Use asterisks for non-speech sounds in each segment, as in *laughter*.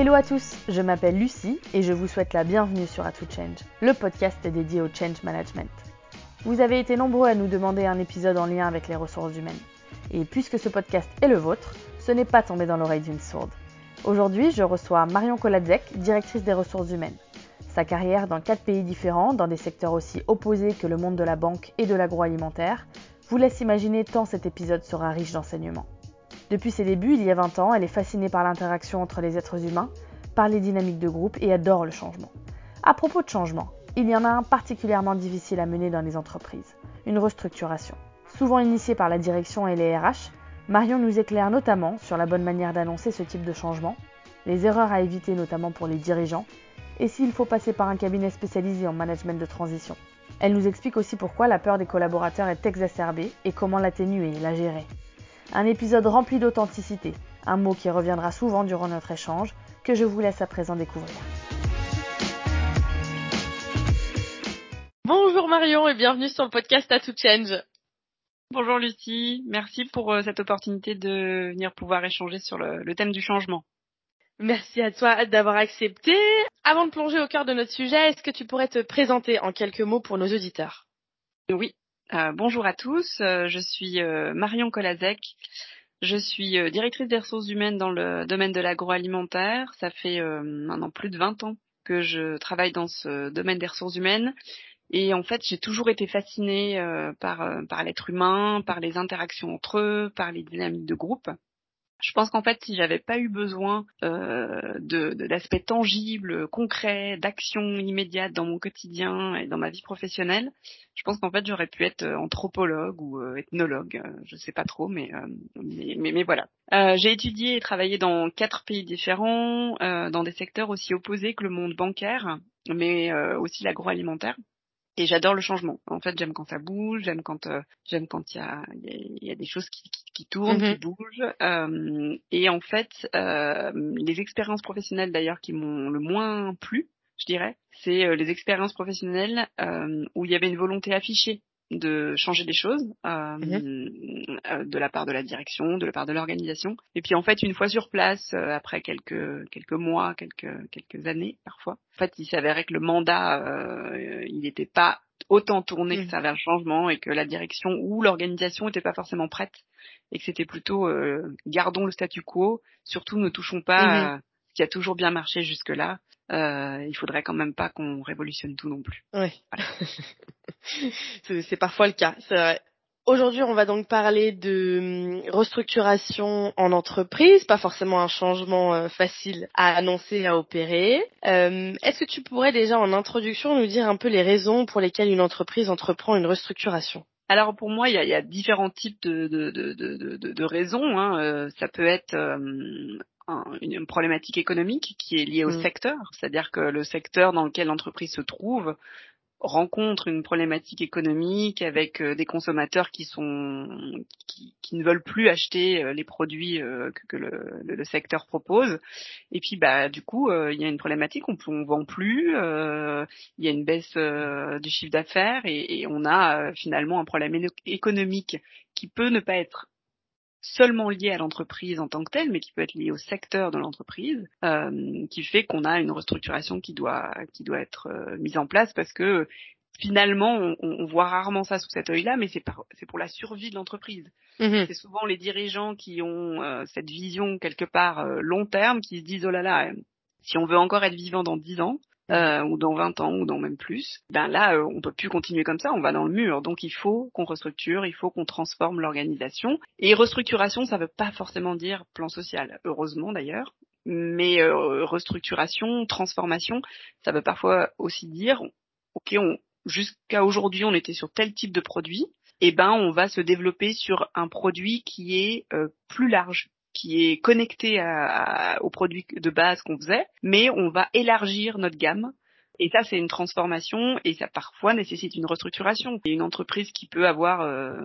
Hello à tous, je m'appelle Lucie et je vous souhaite la bienvenue sur A Change, le podcast dédié au change management. Vous avez été nombreux à nous demander un épisode en lien avec les ressources humaines. Et puisque ce podcast est le vôtre, ce n'est pas tombé dans l'oreille d'une sourde. Aujourd'hui, je reçois Marion Koladzek, directrice des ressources humaines. Sa carrière dans quatre pays différents, dans des secteurs aussi opposés que le monde de la banque et de l'agroalimentaire, vous laisse imaginer tant cet épisode sera riche d'enseignements. Depuis ses débuts, il y a 20 ans, elle est fascinée par l'interaction entre les êtres humains, par les dynamiques de groupe et adore le changement. À propos de changement, il y en a un particulièrement difficile à mener dans les entreprises, une restructuration. Souvent initiée par la direction et les RH, Marion nous éclaire notamment sur la bonne manière d'annoncer ce type de changement, les erreurs à éviter notamment pour les dirigeants, et s'il faut passer par un cabinet spécialisé en management de transition. Elle nous explique aussi pourquoi la peur des collaborateurs est exacerbée et comment l'atténuer et la gérer. Un épisode rempli d'authenticité, un mot qui reviendra souvent durant notre échange, que je vous laisse à présent découvrir. Bonjour Marion et bienvenue sur le podcast À Tout Change. Bonjour Lucie, merci pour euh, cette opportunité de venir pouvoir échanger sur le, le thème du changement. Merci à toi d'avoir accepté. Avant de plonger au cœur de notre sujet, est-ce que tu pourrais te présenter en quelques mots pour nos auditeurs? Oui, euh, bonjour à tous, euh, je suis euh, Marion Kolazek. Je suis directrice des ressources humaines dans le domaine de l'agroalimentaire. Ça fait maintenant plus de 20 ans que je travaille dans ce domaine des ressources humaines. Et en fait, j'ai toujours été fascinée par l'être humain, par les interactions entre eux, par les dynamiques de groupe. Je pense qu'en fait, si j'avais pas eu besoin euh, de d'aspects tangibles, concrets, d'actions immédiates dans mon quotidien et dans ma vie professionnelle, je pense qu'en fait j'aurais pu être euh, anthropologue ou euh, ethnologue, euh, je sais pas trop, mais mais, mais, mais, voilà. J'ai étudié et travaillé dans quatre pays différents, dans des secteurs aussi opposés que le monde bancaire, mais aussi l'agroalimentaire et j'adore le changement. En fait, j'aime quand ça bouge, j'aime quand euh, j'aime quand il y a, y a des choses qui, qui, qui tournent, qui mm-hmm. bougent. Euh, et en fait, euh, les expériences professionnelles d'ailleurs qui m'ont le moins plu, je dirais, c'est euh, les expériences professionnelles euh, où il y avait une volonté affichée de changer des choses euh, mhm. euh, de la part de la direction, de la part de l'organisation. Et puis en fait, une fois sur place, euh, après quelques quelques mois, quelques quelques années parfois, en fait, il s'avérait que le mandat, euh, il n'était pas autant tourné que mhm. ça vers le changement et que la direction ou l'organisation n'était pas forcément prête et que c'était plutôt gardons le statu quo, surtout ne touchons pas mhm. ce qui a toujours bien marché jusque là euh, il faudrait quand même pas qu'on révolutionne tout non plus. Oui. *laughs* c'est parfois le cas, c'est vrai. Aujourd'hui, on va donc parler de hum, restructuration en entreprise, pas forcément un changement euh, facile à annoncer, à opérer. Euh, Est-ce que tu pourrais déjà en introduction nous dire un peu les raisons pour lesquelles une entreprise entreprend une restructuration? Alors pour moi, il y a, il y a différents types de, de, de, de, raisons. Hein. Euh, ça peut être euh, une problématique économique qui est liée au mm. secteur, c'est-à-dire que le secteur dans lequel l'entreprise se trouve rencontre une problématique économique avec euh, des consommateurs qui sont qui, qui, ne veulent plus acheter euh, les produits euh, que, que le, le, secteur propose. Et puis bah du coup il y a une problématique. On on vend plus il y a une baisse du chiffre d'affaires et, et, on a finalement un problème économique qui peut ne pas être seulement lié à l'entreprise en tant que telle, mais qui peut être lié au secteur de l'entreprise, euh, qui fait qu'on a une restructuration qui doit qui doit être euh, mise en place parce que finalement on, on voit rarement ça sous cet œil-là, mais c'est c'est pour la survie de l'entreprise. Mm-hmm. C'est souvent les dirigeants qui ont euh, cette vision quelque part euh, long terme, qui se disent oh là là, si on veut encore être vivant dans dix ans, euh, ou dans 20 ans ou dans même plus, ben là euh, on peut plus continuer comme ça, on va dans le mur. Donc il faut qu'on restructure, il faut qu'on transforme l'organisation. Et restructuration, ça veut pas forcément dire plan social, heureusement d'ailleurs. Mais euh, restructuration, transformation, ça veut parfois aussi dire, ok, jusqu'à aujourd'hui on était sur tel type de produit, eh ben on va se développer sur un produit qui est euh, plus large, qui est connecté à, aux produits de base qu'on faisait, mais on va élargir notre gamme. Et ça, c'est une transformation et ça parfois nécessite une restructuration. Et une entreprise qui peut avoir euh,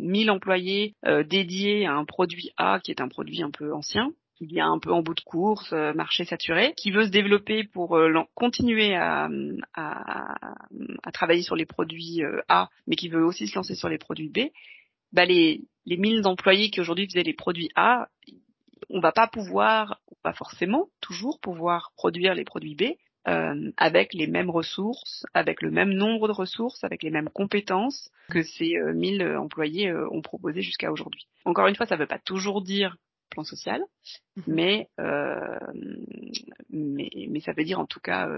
1000 employés euh, dédiés à un produit A qui est un produit un peu ancien, qui vient un peu en bout de course, euh, marché saturé, qui veut se développer pour euh, continuer à, à, à, travailler sur les produits euh, A, mais qui veut aussi se lancer sur les produits B, bah les, les 1000 employés qui aujourd'hui faisaient les produits A, on va pas pouvoir pas forcément toujours pouvoir produire les produits B euh, avec les mêmes ressources, avec le même nombre de ressources, avec les mêmes compétences que ces 1000 euh, employés euh, ont proposé jusqu'à aujourd'hui. Encore une fois, ça ne veut pas toujours dire plan social, mhm. mais, mais, mais ça veut dire en tout cas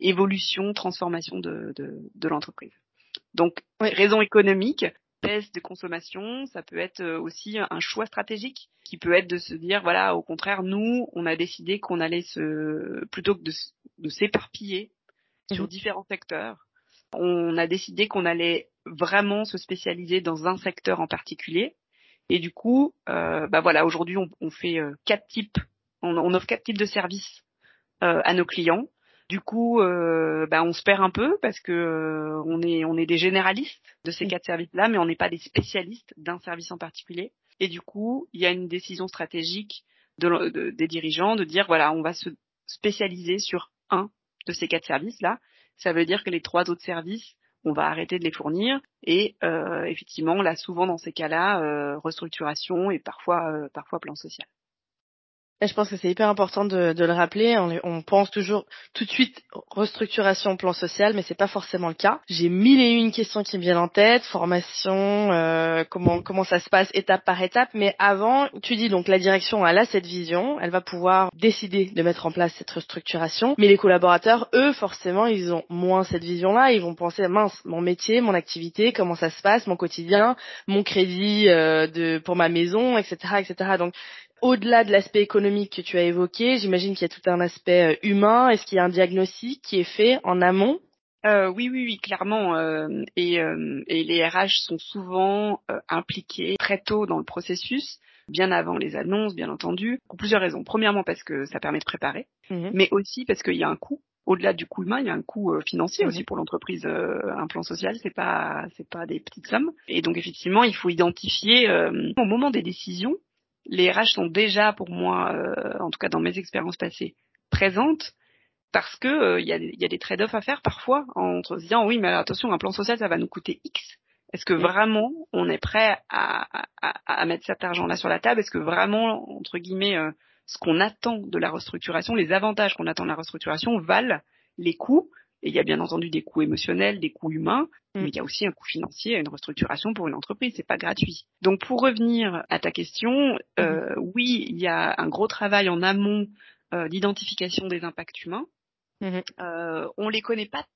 évolution, transformation de, de, de l'entreprise. Donc, raison économique, baisse de consommation, ça peut être euh, aussi un choix stratégique qui peut être de se dire voilà au contraire nous on a décidé qu'on allait se plutôt que de, de s'éparpiller sur mhm. différents secteurs, on a décidé qu'on allait vraiment se spécialiser dans un secteur en particulier et du coup euh, bah voilà aujourd'hui on, on, fait euh, quatre types on, on, offre quatre types de services euh, à nos clients du coup, euh, bah, on se perd un peu parce que euh, on est on est des généralistes de ces quatre services-là, mais on n'est pas des spécialistes d'un service en particulier. Et du coup, il y a une décision stratégique de, des dirigeants de dire voilà, on va se spécialiser sur un de ces quatre services-là. Ça veut dire que les trois autres services, on va arrêter de les fournir. Et euh, effectivement, là, souvent dans ces cas-là, euh, restructuration et parfois euh, parfois plan social je pense que c'est hyper important de, de le rappeler. On, on, pense toujours tout de suite restructuration plan social, mais c'est pas forcément le cas. J'ai mille et une questions qui me viennent en tête, formation, euh, comment comment ça se passe étape par étape. Mais avant, tu dis donc la direction elle a cette vision, elle va pouvoir décider de mettre en place cette restructuration. Mais les collaborateurs, eux, forcément, ils ont moins cette vision-là. Ils vont penser mince, mon métier, mon activité, comment ça se passe, mon quotidien, mon crédit euh, de pour ma maison, etc., etc. Donc au-delà de l'aspect économique que tu as évoqué, j'imagine qu'il y a tout un aspect euh, humain. Est-ce qu'il y a un diagnostic qui est fait en amont? Euh, oui, oui, oui, clairement. Euh, et, euh, et, les RH sont souvent euh, impliqués très tôt dans le processus, bien avant les annonces, bien entendu, pour plusieurs raisons. Premièrement, parce que ça permet de préparer, mhm. mais aussi parce qu'il y a un coût. Au-delà du coût humain, il y a un coût financier mhm. aussi pour l'entreprise. un plan social, c'est pas, c'est pas des petites sommes. Et donc effectivement, il faut identifier au moment des décisions les RH sont déjà pour moi, euh, en tout cas dans mes expériences passées, présentes parce que euh, il y, a, y, a, des trade-offs à faire parfois entre se disant oui mais attention un plan social ça va nous coûter X. Est-ce que vraiment on est prêt à, à, à mettre cet argent-là sur la table? Est-ce que vraiment entre guillemets euh, ce qu'on attend de la restructuration, les avantages qu'on attend de la restructuration valent les coûts? Et il y a bien entendu des coûts émotionnels, des coûts humains, mm. mais il y a aussi un coût financier à une restructuration pour une entreprise. C'est pas gratuit. Donc pour revenir à ta question, euh, mm-hmm. oui, il y a un gros travail en amont euh, d'identification des impacts humains. Mm-hmm. Euh, on les connaît pas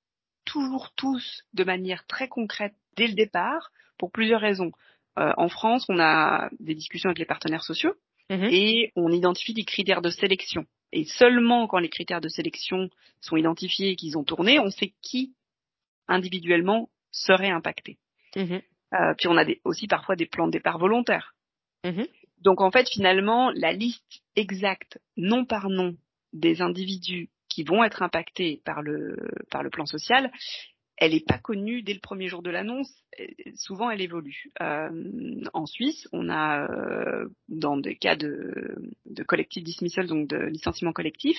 toujours tous de manière très concrète dès le départ pour plusieurs raisons. Euh, en France, on a des discussions avec les partenaires sociaux mm-hmm. et on identifie des critères de sélection. Et seulement quand les critères de sélection sont identifiés et qu'ils ont tourné, on sait qui individuellement serait impacté. Mhm. Euh, puis on a des, aussi parfois des plans de départ volontaires. Mhm. Donc en fait finalement la liste exacte nom par nom des individus qui vont être impactés par le par le plan social, elle n'est pas connue dès le premier jour de l'annonce. Souvent, elle évolue. Euh, en Suisse, on a, euh, dans des cas de, de collective dismissal, donc de licenciement collectif,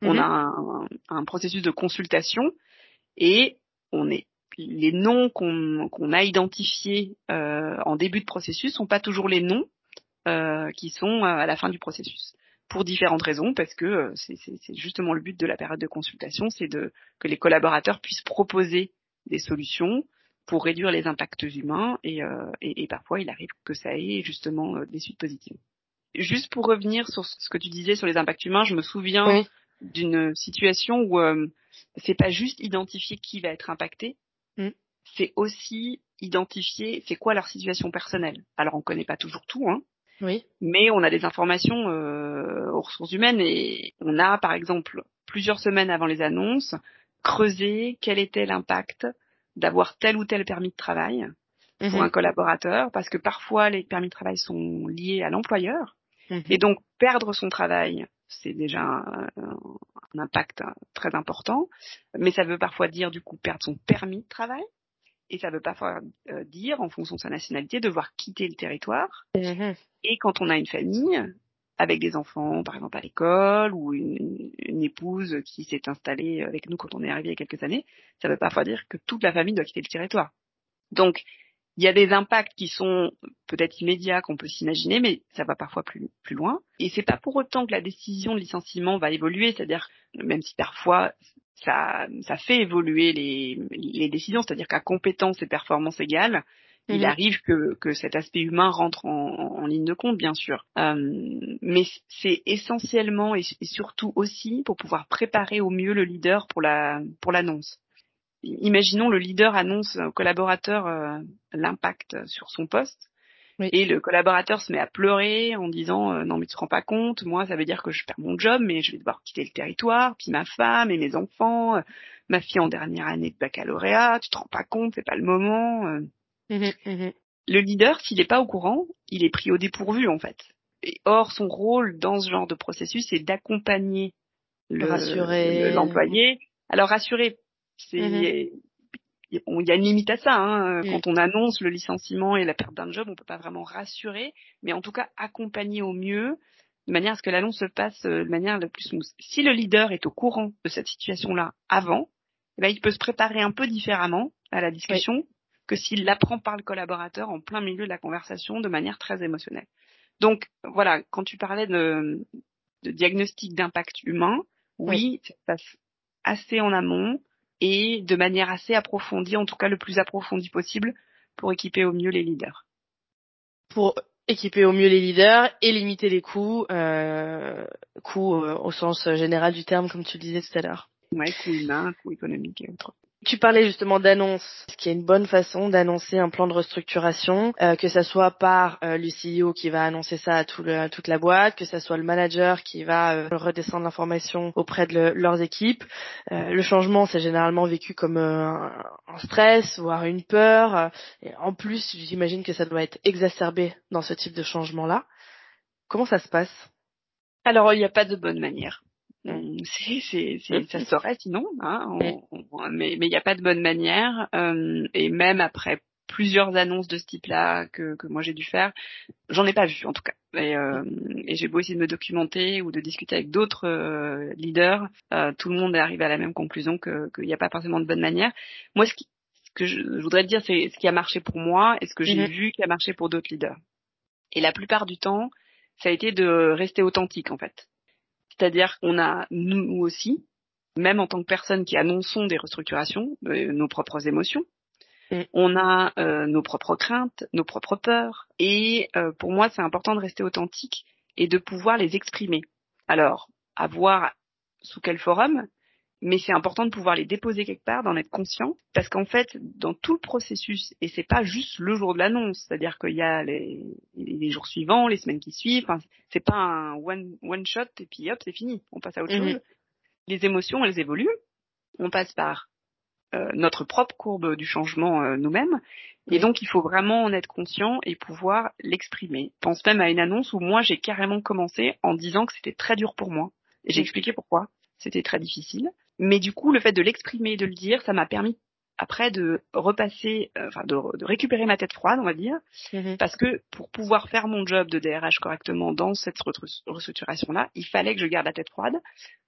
on mhm. a un, un, processus de consultation et on est les noms qu'on a identifiés euh, en début de processus sont pas toujours les noms euh, qui sont à la fin du processus pour différentes raisons, parce que euh, c'est justement le but de la période de consultation, c'est de que les collaborateurs puissent proposer des solutions pour réduire les impacts humains et, euh, et, et parfois il arrive que ça ait justement euh, des suites positives. Juste pour revenir sur ce que tu disais sur les impacts humains, je me souviens d'une situation où euh, c'est pas juste identifier qui va être impacté, mm. c'est aussi identifier c'est quoi leur situation personnelle. Alors on connaît pas toujours tout, hein, oui. mais on a des informations euh, aux ressources humaines et on a par exemple plusieurs semaines avant les annonces creuser quel était l'impact d'avoir tel ou tel permis de travail pour mhm. un collaborateur, parce que parfois les permis de travail sont liés à l'employeur, mhm. et donc perdre son travail, c'est déjà un, impact très important, mais ça veut parfois dire du coup perdre son permis de travail, et ça veut parfois euh, dire, en fonction de sa nationalité, devoir quitter le territoire. Mhm. Et quand on a une famille, avec des enfants, par exemple à l'école, ou une, épouse qui s'est installée avec nous quand on est arrivé il y a quelques années, ça veut pas dire que toute la famille doit quitter le territoire. Donc, il y a des impacts qui sont peut-être immédiats qu'on peut s'imaginer, mais ça va parfois plus plus loin. Et c'est pas pour autant que la décision de licenciement va évoluer, c'est-à-dire même si parfois ça ça fait évoluer les les décisions, c'est-à-dire qu'à compétences et performances il mhm. arrive que, que cet aspect humain rentre en, en, ligne de compte, bien sûr. Euh, mais c'est essentiellement et, surtout aussi pour pouvoir préparer au mieux le leader pour la pour l'annonce. Imaginons le leader annonce au collaborateur euh, l'impact sur son poste. Et le collaborateur se met à pleurer en disant euh, non mais tu te rends pas compte, moi ça veut dire que je perds mon job, mais je vais devoir quitter le territoire, puis ma femme et mes enfants, euh, ma fille en dernière année de baccalauréat, tu te rends pas compte, c'est pas le moment. Mmh mmh le leader, s'il n'est pas au courant, il est pris au dépourvu en fait. Et or, son rôle dans ce genre de processus, c'est d'accompagner l'employé. Alors rassurer, c'est mmh il y a une limite à ça. Hein. Quand on annonce le licenciement et la perte d'un job, on peut pas vraiment rassurer, mais en tout cas accompagner au mieux, de manière à ce que l'annonce se passe euh, de manière la plus smooth. Si le leader est au courant de cette situation-là avant, eh ben, il peut se préparer un peu différemment à la discussion que s'il l'apprend par le collaborateur en plein milieu de la conversation de manière très émotionnelle. Donc voilà, quand tu parlais de, de diagnostic d'impact humain, oui, ça se passe assez en amont et de manière assez approfondie, en tout cas le plus approfondie possible, pour équiper au mieux les leaders. Pour équiper au mieux les leaders et limiter les coûts, euh, coûts euh, au sens général du terme, comme tu le disais tout à l'heure. Ouais, coûts humains, coûts économiques et autres. Tu parlais justement d'annonce, ce qui est une bonne façon d'annoncer un plan de restructuration, euh, que ça soit par euh, le CEO qui va annoncer ça à, toute la boîte, que ça soit le manager qui va euh, redescendre l'information auprès de leurs équipes? le changement, c'est généralement vécu comme un, stress, voire une peur. En plus, j'imagine que ça doit être exacerbé dans ce type de changement-là. Comment ça se passe? Alors, il n'y a pas de bonne manière. Mmh, c'est, c'est, ça *laughs* serait sinon, hein, mais il n'y a pas de bonne manière. Euh, et même après plusieurs annonces de ce type-là que, que moi j'ai dû faire, j'en ai pas vu en tout cas. Et, euh, et j'ai beau essayer de me documenter ou de discuter avec d'autres euh, leaders, euh, tout le monde est arrivé à la même conclusion que qu'il n'y a pas forcément de bonne manière. Moi, ce, qui, ce que je, voudrais te dire, c'est ce qui a marché pour moi et ce que j'ai mmh vu qui a marché pour d'autres leaders. Et la plupart du temps, ça a été de rester authentique en fait. C'est-à-dire qu'on a, nous aussi, même en tant que personnes qui annonçons des restructurations, euh, nos propres émotions. Mm. On a euh, nos propres craintes, nos propres peurs. Et euh, pour moi, c'est important de rester authentique et de pouvoir les exprimer. Alors, à voir sous quel forum, mais c'est important de pouvoir les déposer quelque part, d'en être conscient, parce qu'en fait, dans tout le processus, et c'est pas juste le jour de l'annonce, c'est-à-dire qu'il y a les, les, jours suivants, les semaines qui suivent, enfin, c'est pas un one, one shot et puis hop, c'est fini, on passe à autre mhm. chose. Les émotions, elles évoluent, on passe par euh, notre propre courbe du changement euh, nous-mêmes, et donc il faut vraiment en être conscient et pouvoir l'exprimer. pense même à une annonce où moi j'ai carrément commencé en disant que c'était très dur pour moi, et j'ai expliqué pourquoi c'était très difficile. Mais du coup, le fait de l'exprimer, de le dire, ça m'a permis après de repasser, euh, enfin de, de, récupérer ma tête froide, on va dire, mhm. parce que pour pouvoir faire mon job de DRH correctement dans cette restructuration-là, il fallait que je garde la tête froide.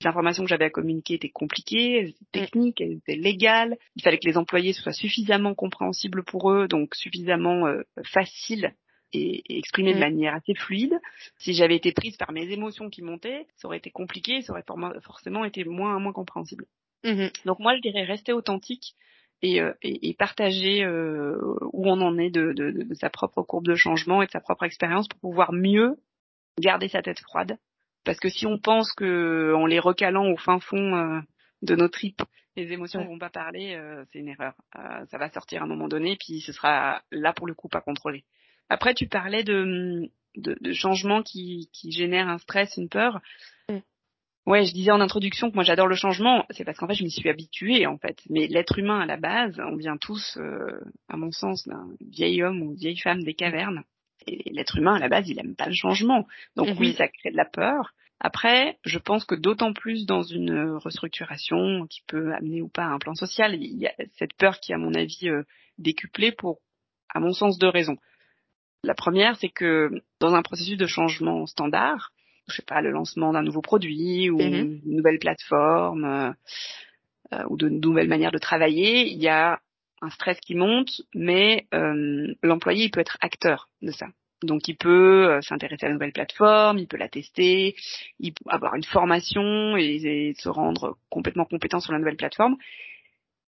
Les informations que j'avais à communiquer étaient compliquées, elles étaient techniques, elles étaient légales. Il fallait que les employés soient suffisamment compréhensibles pour eux, donc suffisamment euh, faciles et, exprimer de mm. manière assez fluide. Si j'avais été prise par mes émotions qui montaient, ça aurait été compliqué, ça aurait forcément été moins moins compréhensible. Mm-hmm. Donc moi, je dirais rester authentique et, euh, et, partager euh, où on en est de, de, de, sa propre courbe de changement et de sa propre expérience pour pouvoir mieux garder sa tête froide. Parce que si on pense que en les recalant au fin fond euh, de nos tripes, les émotions ne vont pas parler, c'est une erreur. ça va sortir à un moment donné, puis ce sera là pour le coup pas contrôlé. Après, tu parlais de, de, de changements qui, qui génèrent un stress, une peur. Mm. Ouais, je disais en introduction que moi j'adore le changement, c'est parce qu'en fait je m'y suis habituée en fait. Mais l'être humain à la base, on vient tous, euh, à mon sens, d'un vieil homme ou vieille femme des cavernes. Et l'être humain à la base, il aime pas le changement. Donc oui, mm-hmm. ça crée de la peur. Après, je pense que d'autant plus dans une restructuration qui peut amener ou pas à un plan social, il y a cette peur qui, à mon avis, euh, décuplée pour, à mon sens, deux raisons. La première, c'est que dans un processus de changement standard, je sais pas, le lancement d'un nouveau produit ou mhm. une nouvelle plateforme euh, euh, ou de nouvelles manières de travailler, il y a un stress qui monte, mais l'employé il peut être acteur de ça. Donc il peut s'intéresser à la nouvelle plateforme, il peut la tester, il peut avoir une formation et, se rendre complètement compétent sur la nouvelle plateforme.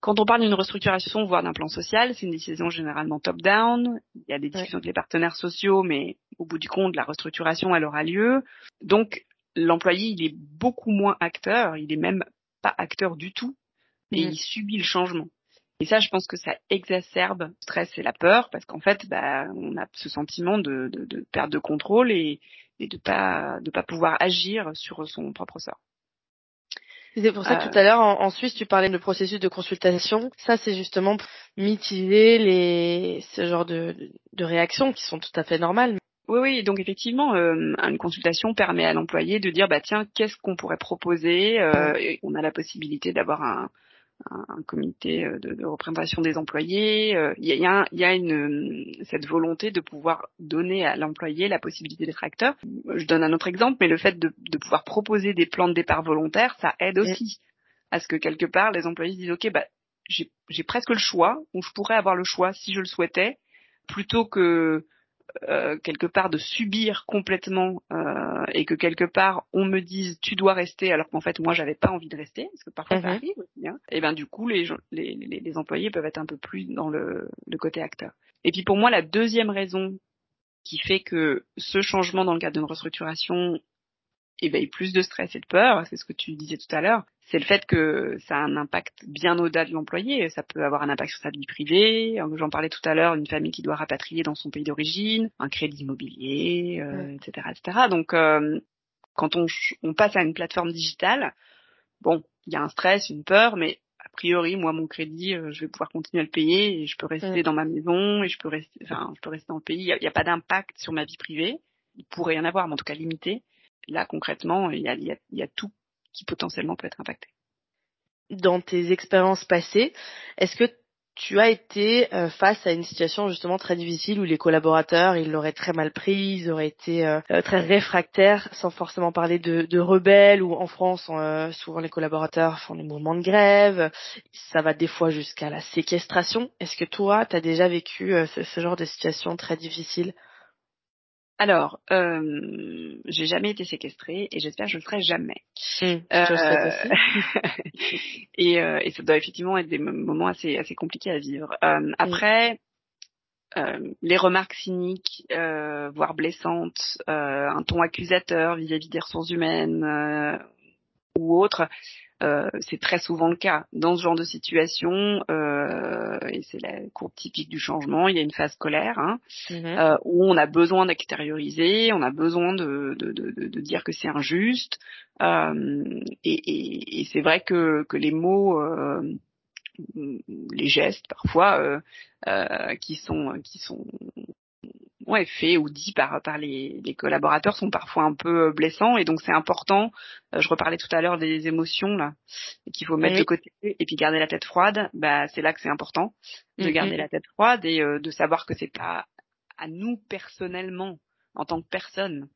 Quand on parle d'une restructuration, voire d'un plan social, c'est une décision généralement top-down. Il y a des discussions avec les partenaires sociaux, mais au bout du compte, la restructuration, elle aura lieu. Donc, l'employé, il est beaucoup moins acteur, il est même pas acteur du tout, et mm. il subit le changement. Et ça, je pense que ça exacerbe le stress et la peur, parce qu'en fait, bah, on a ce sentiment de, de, de perte de contrôle et, et de pas de pas pouvoir agir sur son propre sort. C'est pour ça que tout à l'heure en, Suisse tu parlais de processus de consultation. Ça c'est justement pour mitiger les ce genre de, de réactions qui sont tout à fait normales. Oui, oui. Donc effectivement, euh, une consultation permet à l'employé de dire, bah tiens, qu'est-ce qu'on pourrait proposer? Euh, On a la possibilité d'avoir un, un, comité euh, de, de, représentation des employés. Euh, il y a, y a une, cette volonté de pouvoir donner à l'employé la possibilité d'être acteur. Je donne un autre exemple, mais le fait de, de pouvoir proposer des plans de départ volontaires, ça aide aussi à ce que quelque part les employés disent, ok, bah j'ai presque le choix, ou je pourrais avoir le choix si je le souhaitais, plutôt que euh, quelque part de subir complètement euh, et que quelque part on me dise tu dois rester alors qu'en fait moi j'avais pas envie de rester parce que parfois ça mhm. arrive aussi hein, et ben du coup les, les, les, employés peuvent être un peu plus dans le, le côté acteur et puis pour moi la deuxième raison qui fait que ce changement dans le cadre d'une restructuration éveille plus de stress et de peur, c'est ce que tu disais tout à l'heure, c'est le fait que ça a un impact bien au-delà de l'employé. Ça peut avoir un impact sur sa vie privée. J'en parlais tout à l'heure, une famille qui doit rapatrier dans son pays d'origine, un crédit immobilier, euh, etc., etc. Donc, euh, quand on, on passe à une plateforme digitale, bon, il y a un stress, une peur, mais a priori, moi, mon crédit, euh, je vais pouvoir continuer à le payer et je peux rester dans ma maison et je peux rester, enfin, je peux rester dans le pays. Il n'y a, a, pas d'impact sur ma vie privée. Il pourrait y en avoir, mais en tout cas limité là concrètement, il y a, y, a, y a tout qui potentiellement peut être impacté. Dans tes expériences passées, est-ce que tu as été euh, face à une situation justement très difficile où les collaborateurs ils l'auraient très mal pris, ils auraient été euh, euh, très réfractaires, sans forcément parler de, de rebelles ou en France souvent les collaborateurs font des mouvements de grève, ça va des fois jusqu'à la séquestration. Est-ce que toi tu as déjà vécu ce, ce, genre de situation très difficile? Alors, euh, j'ai jamais été séquestrée et j'espère que je le ferai jamais. Mmh, euh, *laughs* et, euh, et ça doit effectivement être des moments assez assez compliqués à vivre. Euh, mmh. après, euh, les remarques cyniques, euh, voire blessantes, un ton accusateur vis-à-vis des ressources humaines ou autres, euh, c'est très souvent le cas. Dans ce genre de situation, euh, et c'est la courbe typique du changement, il y a une phase colère hein, mhm. euh, où on a besoin d'extérioriser, on a besoin de, de, de, de dire que c'est injuste. Euh, et, et, et c'est vrai que, que les mots euh, les gestes parfois euh, qui sont qui sont ouais, fait ou dit par par les, les, collaborateurs sont parfois un peu euh, blessants et donc c'est important. Euh, je reparlais tout à l'heure des émotions là qu'il faut mettre de côté et puis garder la tête froide. Bah c'est là que c'est important de mm, garder la tête froide et euh, de savoir que c'est pas à nous personnellement en tant que personne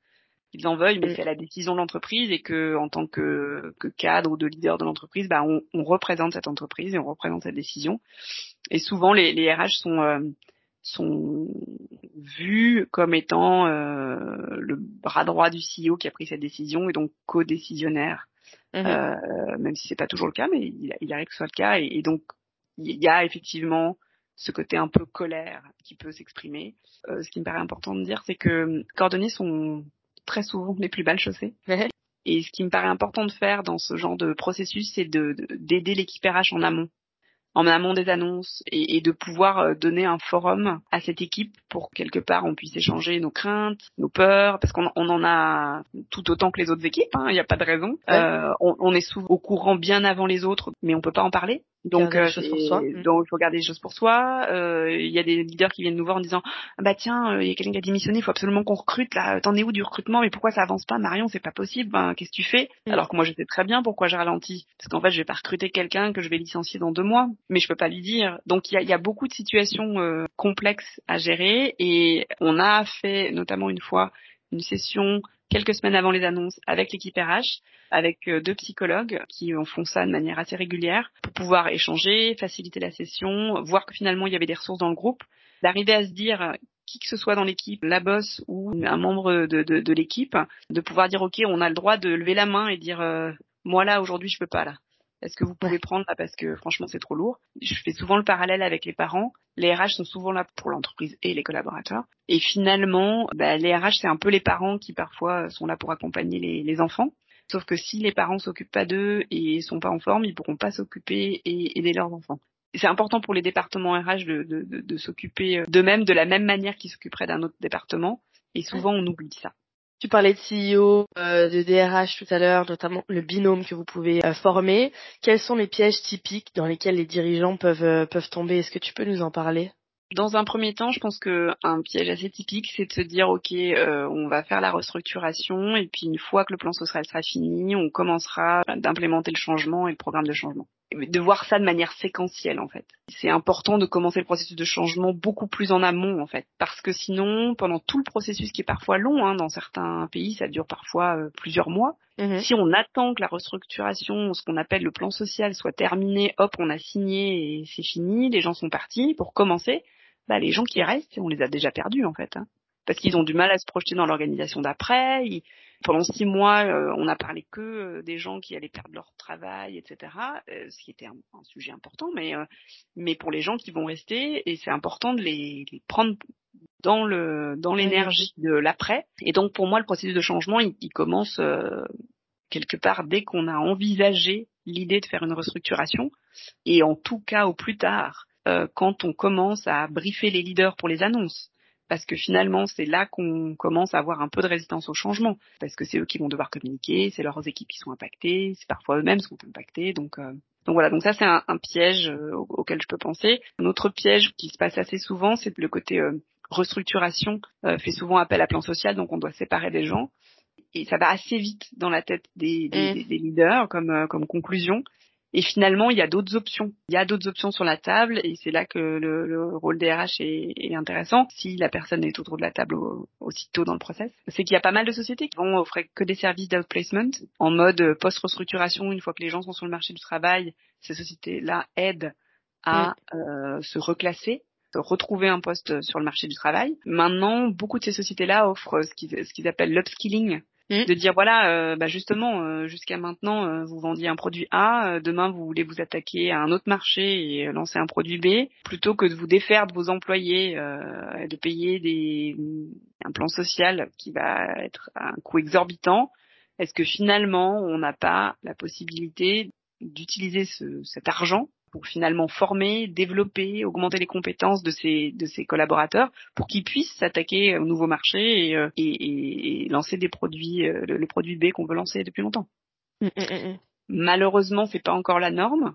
qu'ils en veuillent, mais mm. c'est la décision de l'entreprise et que en tant que, que cadre ou de leader de l'entreprise, bah on, on, représente cette entreprise et on représente cette décision. Et souvent les, les RH sont sont vus comme étant euh, le bras droit du CEO qui a pris cette décision et donc co-décisionnaire, mhm. euh, même si c'est pas toujours le cas, mais il, il, arrive que ce soit le cas. Et, et donc il y a effectivement ce côté un peu colère qui peut s'exprimer. Euh, ce qui me paraît important de dire, c'est que coordonnées sont très souvent les plus belles chaussées. Et ce qui me paraît important de faire dans ce genre de processus, c'est d'aider l'équipe RH en amont en amont des annonces et, et, de pouvoir euh, donner un forum à cette équipe pour quelque part on puisse échanger nos craintes, nos peurs, parce qu'on on en a tout autant que les autres équipes, hein, il n'y a pas de raison. Euh, on, on, est souvent au courant bien avant les autres, mais on peut pas en parler. Donc, euh, mm. donc il faut garder les choses pour soi. Euh, il y a des leaders qui viennent nous voir en disant ah bah tiens, il y a quelqu'un qui a démissionné, il faut absolument qu'on recrute là. T'en es où du recrutement? Mais pourquoi ça avance pas, Marion C'est pas possible. Ben, qu'est-ce que tu fais? Mm. Alors que moi je sais très bien pourquoi j'ai ralenti, parce qu'en fait je vais pas recruter quelqu'un que je vais licencier dans deux mois, mais je peux pas lui dire. Donc il y a, y a, beaucoup de situations euh, complexes à gérer et on a fait notamment une fois une session quelques semaines avant les annonces avec l'équipe RH, avec euh, deux psychologues qui font ça de manière assez régulière pour pouvoir échanger, faciliter la session, voir que finalement il y avait des ressources dans le groupe, d'arriver à se dire qui que ce soit dans l'équipe, la boss ou un membre de, de, de l'équipe, de pouvoir dire ok, on a le droit de lever la main et dire euh, moi là aujourd'hui je peux pas là. Est-ce que vous pouvez prendre là parce que franchement c'est trop lourd Je fais souvent le parallèle avec les parents. Les RH sont souvent là pour l'entreprise et les collaborateurs. Et finalement, bah, les RH c'est un peu les parents qui parfois sont là pour accompagner les, les enfants. Sauf que si les parents s'occupent pas d'eux et sont pas en forme, ils pourront pas s'occuper et aider leurs enfants c'est important pour les départements RH de, de, de, de s'occuper euh, d'eux-mêmes de la même manière qu'ils s'occuperaient d'un autre département. Et souvent, on oublie ça. Tu parlais de CEO, euh, de DRH tout à l'heure, notamment le binôme que vous pouvez euh, former. Quels sont les pièges typiques dans lesquels les dirigeants peuvent peuvent tomber? Est-ce que tu peux nous en parler? Dans un premier temps, je pense que un piège assez typique, c'est de se dire ok, on va faire la restructuration et puis une fois que le plan social sera fini, on commencera d'implémenter le changement et le programme de changement de voir ça de manière séquentielle en fait. C'est important de commencer le processus de changement beaucoup plus en amont en fait, parce que sinon, pendant tout le processus qui est parfois long, hein, dans certains pays, ça dure parfois euh, plusieurs mois. Mhm. Si on attend que la restructuration, ce qu'on appelle le plan social, soit terminé, hop, on a signé et c'est fini, les gens sont partis pour commencer, bah les gens qui restent, on les a déjà perdus en fait. Hein parce qu'ils ont du mal à se projeter dans l'organisation d'après. Pendant six mois, euh, on a parlé que euh, des gens qui allaient perdre leur travail, etc. Euh, ce qui était un, sujet important, mais mais pour les gens qui vont rester, et c'est important de les, les prendre dans le dans l'énergie de l'après. Et donc pour moi, le processus de changement, il, il commence quelque part dès qu'on a envisagé l'idée de faire une restructuration, et en tout cas au plus tard, quand on commence à briefer les leaders pour les annonces parce que finalement c'est là qu'on commence à avoir un peu de résistance au changement, parce que c'est eux qui vont devoir communiquer, c'est leurs équipes qui sont impactées, c'est parfois eux-mêmes qui sont impactés, donc euh, donc voilà, donc ça c'est un, piège euh, auquel je peux penser. Un autre piège qui se passe assez souvent, c'est le côté euh, restructuration fait souvent appel à plan social, donc on doit séparer des gens et ça va assez vite dans la tête des, des, mmh. des leaders comme comme conclusion. Et finalement, il y a d'autres options. Il y a d'autres options sur la table et c'est là que le, le rôle des RH est, est, intéressant. Si la personne est autour de la table aussitôt dans le process, c'est qu'il y a pas mal de sociétés qui vont offrir que des services d'outplacement en mode post-restructuration. Une fois que les gens sont sur le marché du travail, ces sociétés-là aident à mm. euh, se reclasser retrouver un poste sur le marché du travail. Maintenant, beaucoup de ces sociétés-là offrent ce qu'ils ce qu'ils appellent l'upskilling, Mm. de dire voilà, euh, bah justement, euh, jusqu'à maintenant, euh, vous vendiez un produit A, demain vous voulez vous attaquer à un autre marché et lancer un produit B, plutôt que de vous défaire de vos employés, et de payer des un plan social qui va être à un coût exorbitant. Est-ce que finalement on n'a pas la possibilité d'utiliser ce, cet argent pour finalement former, développer, augmenter les compétences de ses de ses collaborateurs pour qu'ils puissent s'attaquer au nouveau marché et, euh, et, et, lancer des produits euh, le, produit B qu'on veut lancer depuis longtemps. Mmh, mmh, Malheureusement, c'est pas encore la norme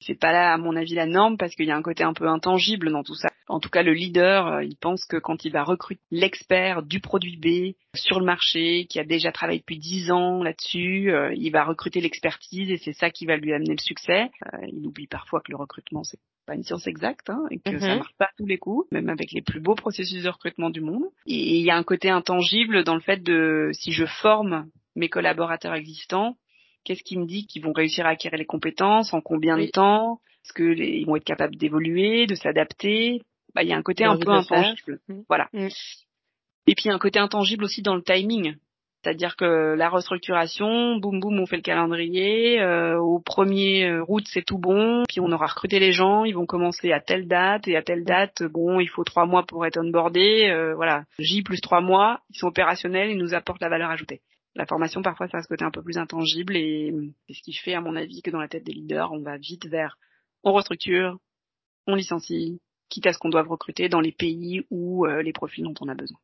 c'est pas là à mon avis la norme parce qu'il y a un côté un peu intangible dans tout ça. En tout cas, le leader, euh, il pense que quand il va recruter l'expert du produit B sur le marché, qui a déjà travaillé depuis dix ans là-dessus, euh, il va recruter l'expertise et c'est ça qui va lui amener le succès. Euh, il oublie parfois que le recrutement c'est pas une science exacte hein, et que ça mhm. marche pas à tous les coups, même avec les plus beaux processus de recrutement du monde. Et il y a un côté intangible dans le fait de si je forme mes collaborateurs existants, Qu'est-ce qui me dit qu'ils vont réussir à acquérir les compétences En combien de temps? Est-ce qu'ils vont être capables d'évoluer, de s'adapter? Bah, il y a un côté un peu intangible. Mmh. Voilà. Mmh. Et puis un côté intangible aussi dans le timing. C'est-à-dire que la restructuration, boum boum, on fait le calendrier. Euh, au 1er euh, août, c'est tout bon. Puis on aura recruté les gens, ils vont commencer à telle date et à telle date, bon, il faut trois mois pour être onboardé. Euh, voilà, J plus trois mois, ils sont opérationnels, ils nous apportent la valeur ajoutée la formation parfois ça a ce côté un peu plus intangible et c'est ce qui fait à mon avis que dans la tête des leaders on va vite vers on restructure, on licencie, quitte à ce qu'on doive recruter dans les pays où euh, les profils dont on a besoin.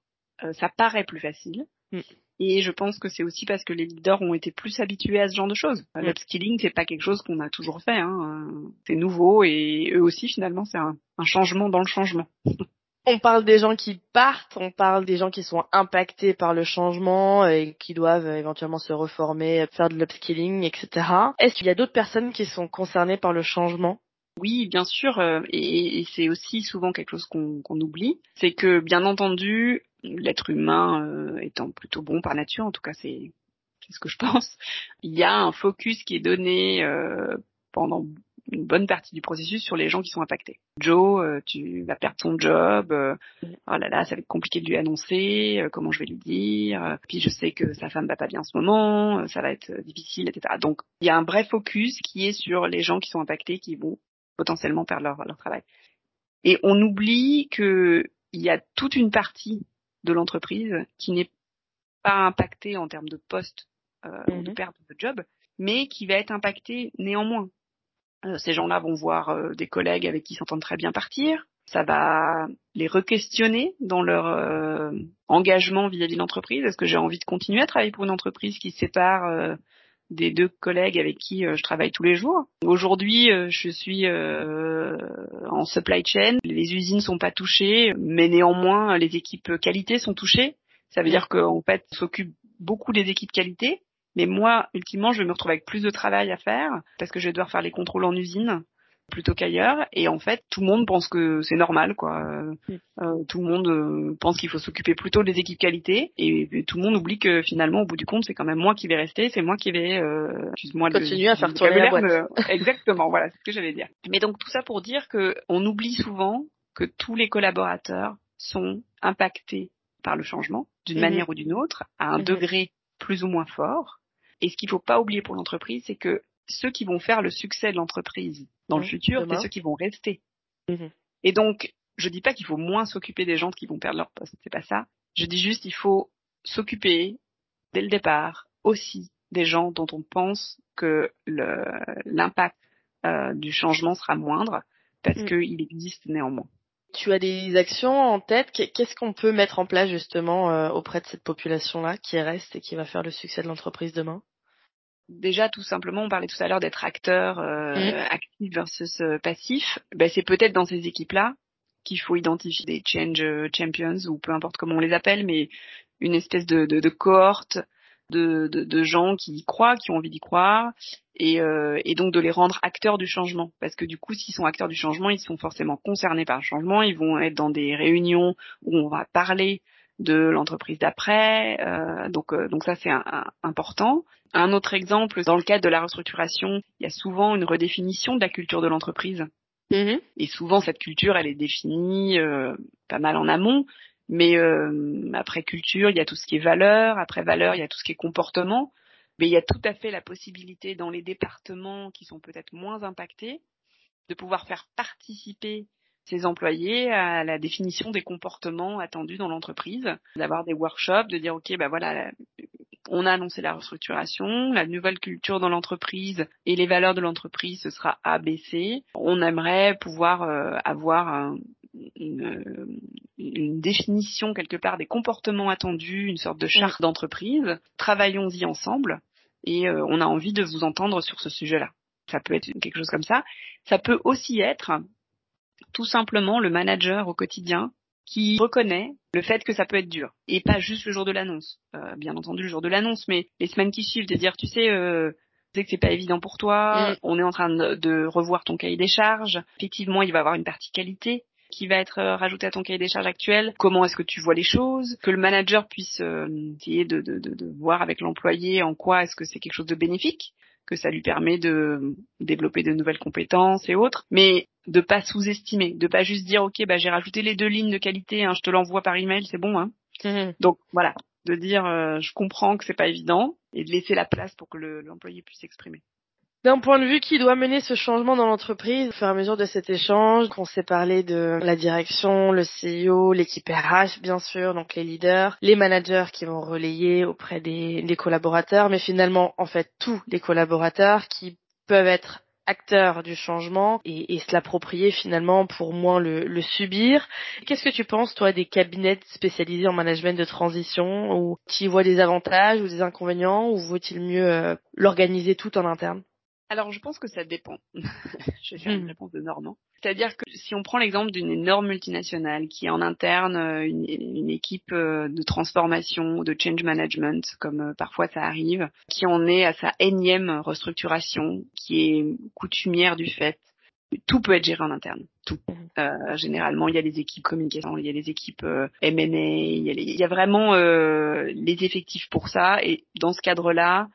Euh, ça paraît plus facile. Mm. Et je pense que c'est aussi parce que les leaders ont été plus habitués à ce genre de choses. Mm. L'upskilling, c'est pas quelque chose qu'on a toujours fait. Hein. C'est nouveau et eux aussi, finalement, c'est un changement dans le changement. *laughs* On parle des gens qui partent, on parle des gens qui sont impactés par le changement et qui doivent éventuellement se reformer, faire de l'upskilling, etc. Est-ce qu'il y a d'autres personnes qui sont concernées par le changement? Oui, bien sûr, euh, et, c'est aussi souvent quelque chose qu'on oublie, c'est que bien entendu, l'être humain étant plutôt bon par nature, en tout cas c'est ce que je *laughs* pense, il y a un focus qui est donné pendant une bonne partie du processus sur les gens qui sont impactés. Joe, euh, tu vas perdre ton job. Euh, oh là là, ça va être compliqué de lui annoncer. Euh, comment je vais lui dire Puis je sais que sa femme va pas bien en ce moment. ça va être difficile, etc. Donc il y a un vrai focus qui est sur les gens qui sont impactés, qui vont potentiellement perdre leur, leur travail. Et on oublie que il y a toute une partie de l'entreprise qui n'est pas impactée en termes de poste ou de mhm. perte de job, mais qui va être impactée néanmoins euh, ces gens-là vont voir euh, des collègues avec qui ils s'entendent très bien partir. Ça va les re-questionner dans leur euh, engagement vis-à-vis de l'entreprise. Est-ce que j'ai envie de continuer à travailler pour une entreprise qui se sépare des deux collègues avec qui je travaille tous les jours. Aujourd'hui, je suis en supply chain. Les usines sont pas touchées, mais néanmoins, les équipes qualité sont touchées. Ça veut dire qu'en fait, s'occupe beaucoup des équipes qualité, mais moi, ultimement, je vais me retrouver avec plus de travail à faire parce que je vais devoir faire les contrôles en usine plutôt qu'ailleurs. Et en fait, tout le monde pense que c'est normal, quoi. Mm. Euh, tout le monde euh, pense qu'il faut s'occuper plutôt des équipes qualité, et, tout le monde oublie que finalement, au bout du compte, c'est quand même moi qui vais rester, c'est moi qui vais, euh, excuse-moi, continuer à faire tourner la boîte. exactement, voilà, c'est ce que j'allais dire. Mais donc tout ça pour dire que on oublie souvent que tous les collaborateurs sont impactés par le changement d'une mm-hmm. manière ou d'une autre, à un mm-hmm. degré plus ou moins fort, et ce qu'il faut pas oublier pour l'entreprise, c'est que ceux qui vont faire le succès de l'entreprise dans le mmh, futur, c'est ceux qui vont rester. Mmh. Et donc, je dis pas qu'il faut moins s'occuper des gens qui vont perdre leur poste, c'est pas ça. Je dis juste qu'il faut s'occuper dès le départ aussi des gens dont on pense que l'impact euh, du changement sera moindre parce mmh. qu'il existe néanmoins tu as des actions en tête? Qu'est-ce qu'on peut mettre en place justement euh, auprès de cette population-là qui reste et qui va faire le succès de l'entreprise demain? Déjà, tout simplement, on parlait tout à l'heure d'être acteur euh, mmh. actif versus euh, passif. Ben, c'est peut-être dans ces équipes-là qu'il faut identifier des change champions ou peu importe comment on les appelle, mais une espèce de, de, de cohorte de, de, de, gens qui y croient, qui ont envie d'y croire, et, euh, et, donc de les rendre acteurs du changement. Parce que du coup, s'ils sont acteurs du changement, ils sont forcément concernés par le changement, ils vont être dans des réunions où on va parler de l'entreprise d'après. Euh, donc, euh, donc ça, c'est important. Un autre exemple, dans le cadre de la restructuration, il y a souvent une redéfinition de la culture de l'entreprise. Mm-hmm. Et souvent, cette culture, elle est définie euh, pas mal en amont, mais euh, après culture, il y a tout ce qui est valeur. Après valeur, il y a tout ce qui est comportement. Mais il y a tout à fait la possibilité dans les départements qui sont peut-être moins impactés de pouvoir faire participer ces employés à la définition des comportements attendus dans l'entreprise, d'avoir des workshops, de dire ok bah voilà on a annoncé la restructuration, la nouvelle culture dans l'entreprise et les valeurs de l'entreprise ce sera ABC. On aimerait pouvoir euh, avoir un, une, une, définition quelque part des comportements attendus, une sorte de charte d'entreprise. Travaillons-y ensemble et euh, on a envie de vous entendre sur ce sujet-là. Ça peut être quelque chose comme ça. Ça peut aussi être tout simplement le manager au quotidien qui reconnaît le fait que ça peut être dur et pas juste le jour de l'annonce. Euh, bien entendu le jour de l'annonce, mais les semaines qui suivent de dire tu sais euh, sais que c'est pas évident pour toi, mm. on est en train de, de, revoir ton cahier des charges. Effectivement, il va y avoir une partie qualité qui va être euh, rajouté à ton cahier des charges actuel, comment est-ce que tu vois les choses, que le manager puisse euh, essayer de, de, de, de voir avec l'employé en quoi est-ce que c'est quelque chose de bénéfique, que ça lui permet de développer de nouvelles compétences et autres, mais de pas sous-estimer, de pas juste dire ok bah j'ai rajouté les deux lignes de qualité, hein, je te l'envoie par email, c'est bon hein. Mmh. Donc voilà, de dire euh, je comprends que c'est pas évident et de laisser la place pour que l'employé puisse s'exprimer. D'un point de vue qui doit mener ce changement dans l'entreprise, au fur et à mesure de cet échange, qu'on s'est parlé de la direction, le CEO, l'équipe RH bien sûr, donc les leaders, les managers qui vont relayer auprès des, collaborateurs, mais finalement en fait tous les collaborateurs qui peuvent être acteurs du changement et, et se l'approprier finalement pour moins le, subir. Qu'est-ce que tu penses toi des cabinets spécialisés en management de transition ou tu y vois des avantages ou des inconvénients ou vaut-il mieux euh, l'organiser tout en interne? Alors, je pense que ça dépend. *laughs* je vais faire une hmm. réponse de Normand. C'est-à-dire que si on prend l'exemple d'une énorme multinationale qui a en interne euh, une, équipe euh, de transformation, de change management, comme euh, parfois ça arrive, qui en est à sa énième restructuration, qui est coutumière du fait, tout peut être géré en interne, tout. Mhm. Euh, généralement, il y a les équipes communication, il y a les équipes euh, M&A, il y a, il y a vraiment euh, les effectifs pour ça. Et dans ce cadre-là,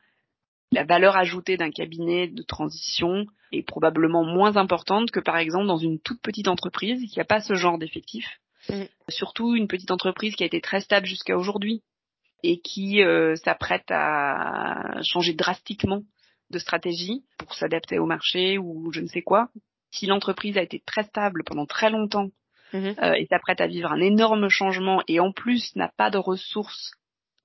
la valeur ajoutée d'un cabinet de transition est probablement moins importante que par exemple dans une toute petite entreprise qui n'a pas ce genre d'effectifs. Mhm. Surtout une petite entreprise qui a été très stable jusqu'à aujourd'hui et qui euh, s'apprête à changer drastiquement de stratégie pour s'adapter au marché ou je ne sais quoi si l'entreprise a été très stable pendant très longtemps mhm. euh, et s'apprête à vivre un énorme changement et en plus n'a pas de ressources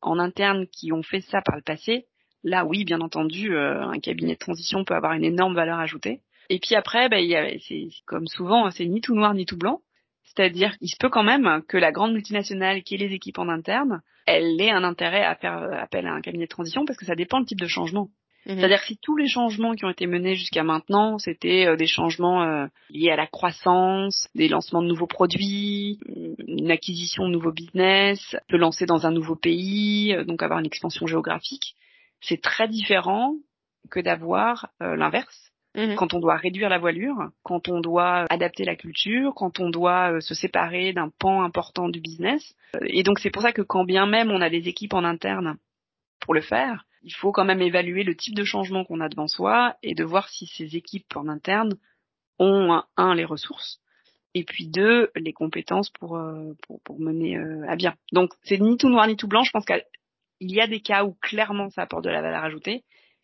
en interne qui ont fait ça par le passé, là oui, bien entendu, euh, un cabinet de transition peut avoir une énorme valeur ajoutée. Et puis après, ben, c'est comme souvent, c'est ni tout noir ni tout blanc. C'est-à-dire qu'il se peut quand même que la grande multinationale qui ait les équipes en interne, elle ait un intérêt à faire appel à un cabinet de transition parce que ça dépend du type de changement. Mhm. C'est-à-dire que si tous les changements qui ont été menés jusqu'à maintenant, c'était euh, des changements euh, liés à la croissance, des lancements de nouveaux produits, une acquisition de nouveaux business, se lancer dans un nouveau pays, euh, donc avoir une expansion géographique, c'est très différent que d'avoir l'inverse. Mhm. Quand on doit réduire la voilure, quand on doit adapter la culture, quand on doit se séparer d'un pan important du business. Et donc c'est pour ça que quand bien même on a des équipes en interne pour le faire, il faut quand même évaluer le type de changement qu'on a devant soi et de voir si ces équipes en interne ont un, les ressources et puis deux les compétences pour euh, pour, mener euh, à bien. Donc c'est ni tout noir ni tout blanc. Je pense qu'il y a des cas où clairement ça apporte de la valeur ajoutée.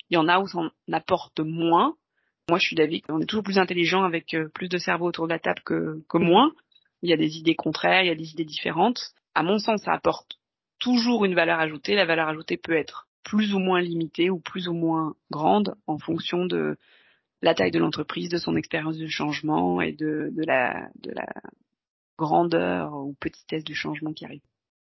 Il y en a où ça en apporte moins. Moi, je suis d'avis qu'on est toujours plus intelligent avec euh, plus de cerveau autour de la table que, que moins. Il y a des idées contraires, il y a des idées différentes. À mon sens, ça apporte toujours une valeur ajoutée. La valeur ajoutée peut être plus ou moins limitée ou plus ou moins grande en fonction de la taille de l'entreprise, de son expérience du changement et de, de, la, de la grandeur ou petitesse du changement qui arrive.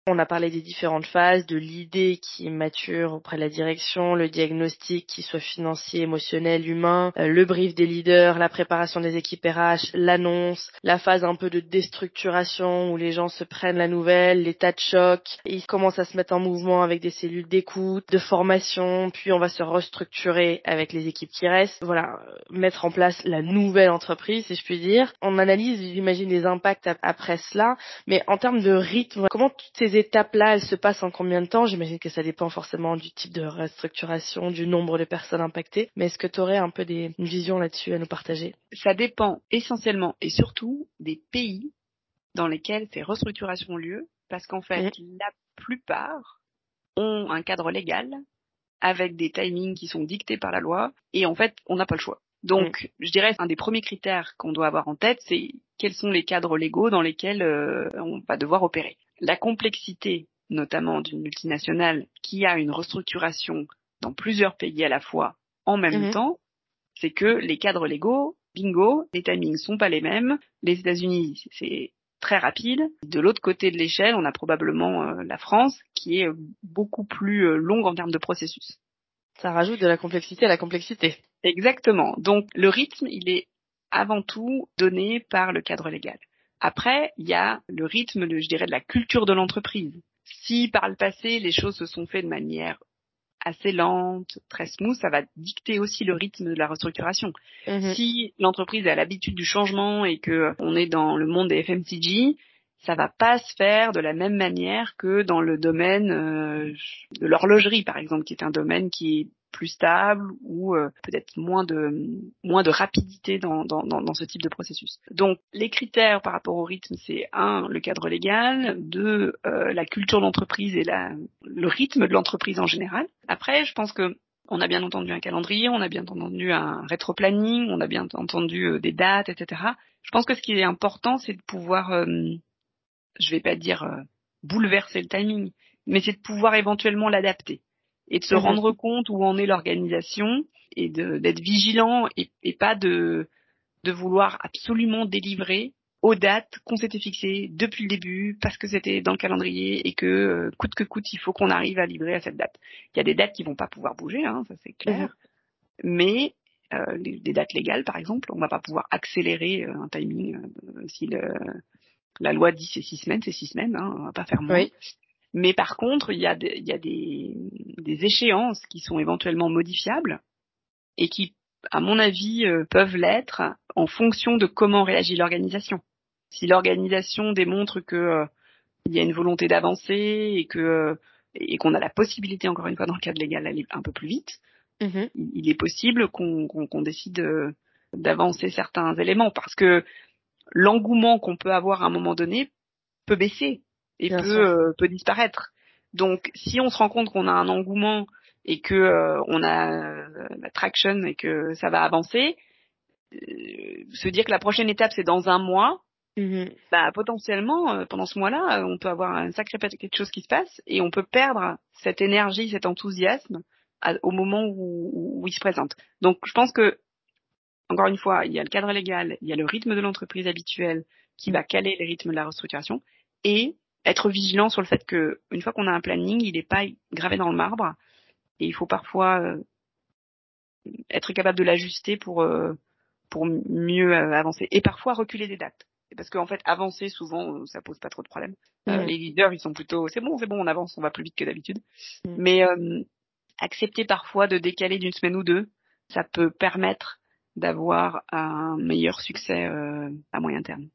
On a parlé des différentes phases, de l'idée qui mature auprès de la direction, le diagnostic qui soit financier, émotionnel, humain, euh, le brief des leaders, la préparation des équipes RH, l'annonce, la phase un peu de déstructuration où les gens se prennent la nouvelle, l'état de choc, et ils commencent à se mettre en mouvement avec des cellules d'écoute, de formation, puis on va se restructurer avec les équipes qui restent. Voilà, euh, mettre en place la nouvelle entreprise, si je puis dire. On analyse, j'imagine, les impacts après cela, mais en termes de rythme, comment toutes ces étapes-là, elles se passent en combien de temps? J'imagine que ça dépend forcément du type de restructuration, du nombre de personnes impactées. Mais est-ce que tu aurais un peu des, une vision là-dessus à nous partager? Ça dépend essentiellement et surtout des pays dans lesquels ces restructurations ont lieu, parce qu'en fait, mmh. la plupart ont un cadre légal avec des timings qui sont dictés par la loi, et en fait, on n'a pas le choix. Donc, mmh. je dirais, un des premiers critères qu'on doit avoir en tête, c'est quels sont les cadres légaux dans lesquels euh, on va devoir opérer la complexité notamment d'une multinationale qui a une restructuration dans plusieurs pays à la fois en même mhm. temps, c'est que les cadres légaux, bingo, les timings sont pas les mêmes. Les États-Unis, c'est très rapide. De l'autre côté de l'échelle, on a probablement euh, la France qui est beaucoup plus euh, longue en termes de processus. Ça rajoute de la complexité à la complexité. Exactement. Donc le rythme, il est avant tout donné par le cadre légal. Après, il y a le rythme, je dirais, de la culture de l'entreprise. Si par le passé, les choses se sont faites de manière assez lente, très smooth, ça va dicter aussi le rythme de la restructuration. Mhm. Si l'entreprise a l'habitude du changement et que on est dans le monde des FMCG, ça va pas se faire de la même manière que dans le domaine euh, de l'horlogerie, par exemple, qui est un domaine qui est plus stable ou euh, peut-être moins de moins de rapidité dans, dans, dans, ce type de processus. Donc les critères par rapport au rythme, c'est un le cadre légal, deux euh, la culture d'entreprise et la, le rythme de l'entreprise en général. Après, je pense que on a bien entendu un calendrier, on a bien entendu un rétro-planning, on a bien entendu euh, des dates, etc. Je pense que ce qui est important, c'est de pouvoir, euh, je vais pas dire bouleverser le timing, mais c'est de pouvoir éventuellement l'adapter et de se mhm. rendre compte où en est l'organisation et d'être vigilant et, et, pas de, de vouloir absolument délivrer aux dates qu'on s'était fixées depuis le début parce que c'était dans le calendrier et que euh, coûte que coûte il faut qu'on arrive à livrer à cette date. Il y a des dates qui vont pas pouvoir bouger, hein, ça c'est clair, mhm. mais euh, les, des dates légales par exemple, on va pas pouvoir accélérer euh, un timing euh, si le, la loi dit c'est six semaines, c'est six semaines, hein, on va pas faire moins. Oui. Mais par contre, il y a, des, il y a des, des échéances qui sont éventuellement modifiables et qui, à mon avis, euh, peuvent l'être en fonction de comment réagit l'organisation. Si l'organisation démontre que euh, il y a une volonté d'avancer et que euh, et qu'on a la possibilité, encore une fois, dans le cadre légal, d'aller un peu plus vite, mm-hmm. il est possible qu'on décide d'avancer certains éléments parce que l'engouement qu'on peut avoir à un moment donné peut baisser et peut, peut disparaître. Donc, si on se rend compte qu'on a un engouement et que euh, on a la traction et que ça va avancer, euh, se dire que la prochaine étape c'est dans un mois, mm-hmm. bah potentiellement euh, pendant ce mois-là, on peut avoir un sacré quelque chose qui se passe et on peut perdre cette énergie, cet enthousiasme au moment où, où, il se présente. Donc je pense que encore une fois, il y a le cadre légal, il y a le rythme de l'entreprise habituel qui va caler les rythmes de la restructuration et être vigilant sur le fait que une fois qu'on a un planning, il n'est pas gravé dans le marbre. Et il faut parfois euh, être capable de l'ajuster pour euh, pour mieux euh, avancer. Et parfois reculer des dates. Parce qu'en fait avancer souvent ça pose pas trop de problèmes. Mmh. les leaders ils sont plutôt c'est bon c'est bon on avance on va plus vite que d'habitude. Mmh. mais accepter parfois de décaler d'une semaine ou deux ça peut permettre d'avoir un meilleur succès à moyen terme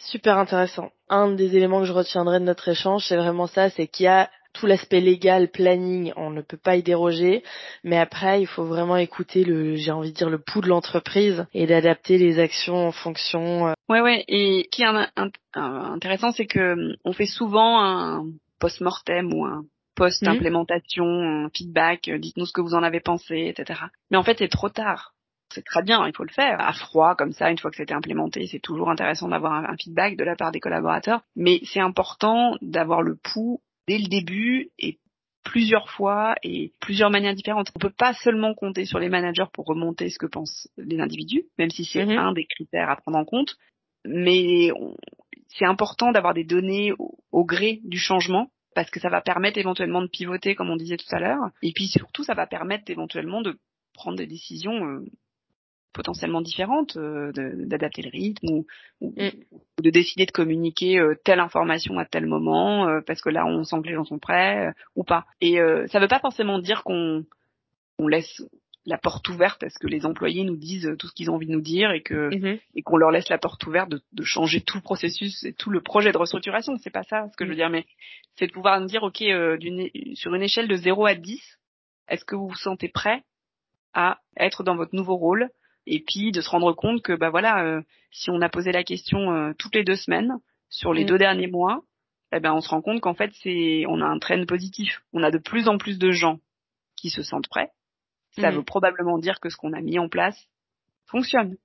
Super intéressant. Un des éléments que je retiendrai de notre échange, c'est vraiment ça, c'est qu'il y a tout l'aspect légal, planning, on ne peut pas y déroger, mais après, il faut vraiment écouter le, j'ai envie de dire, le pouls de l'entreprise et d'adapter les actions en fonction. Euh. Ouais, ouais. Et ce qui est intéressant, c'est que hum, on fait souvent un post-mortem ou un post-implémentation, un feedback, euh, dites-nous ce que vous en avez pensé, etc. Mais en fait, c'est trop tard. C'est très bien, il faut le faire à froid comme ça une fois que c'était implémenté. C'est toujours intéressant d'avoir un feedback de la part des collaborateurs, mais c'est important d'avoir le pouls dès le début et plusieurs fois et plusieurs manières différentes. On peut pas seulement compter sur les managers pour remonter ce que pensent les individus, même si c'est mhm. un des critères à prendre en compte. Mais c'est important d'avoir des données au, gré du changement parce que ça va permettre éventuellement de pivoter, comme on disait tout à l'heure. Et puis surtout, ça va permettre éventuellement de prendre des décisions euh, potentiellement différentes, euh, d'adapter le rythme ou, mm. de décider de communiquer euh, telle information à tel moment euh, parce que là on sent que les gens sont prêts ou pas. Et ça ne veut pas forcément dire qu'on on laisse la porte ouverte à ce que les employés nous disent tout ce qu'ils ont envie de nous dire et que mm-hmm. et qu'on leur laisse la porte ouverte de, de, changer tout le processus et tout le projet de restructuration. C'est pas ça ce que je veux dire, mais c'est de pouvoir nous dire ok sur une échelle de 0 à 10, est-ce que vous vous sentez prêt à être dans votre nouveau rôle et puis de se rendre compte que bah voilà, euh, si on a posé la question euh, toutes les deux semaines sur les mm. deux derniers mois, eh ben on se rend compte qu'en fait c'est on a un trend positif. On a de plus en plus de gens qui se sentent prêts. Ça mm. veut probablement dire que ce qu'on a mis en place fonctionne.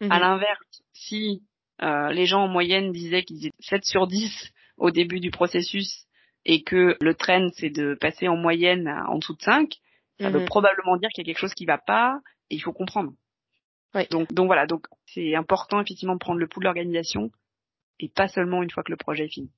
À mm-hmm. l'inverse, si euh, les gens en moyenne disaient qu'ils étaient 7 sur 10 au début du processus et que le trend c'est de passer en moyenne en dessous de 5, ça veut mm-hmm. probablement dire qu'il y a quelque chose qui va pas et il faut comprendre. Donc, donc voilà, donc c'est important effectivement de prendre le pouls de l'organisation et pas seulement une fois que le projet est fini.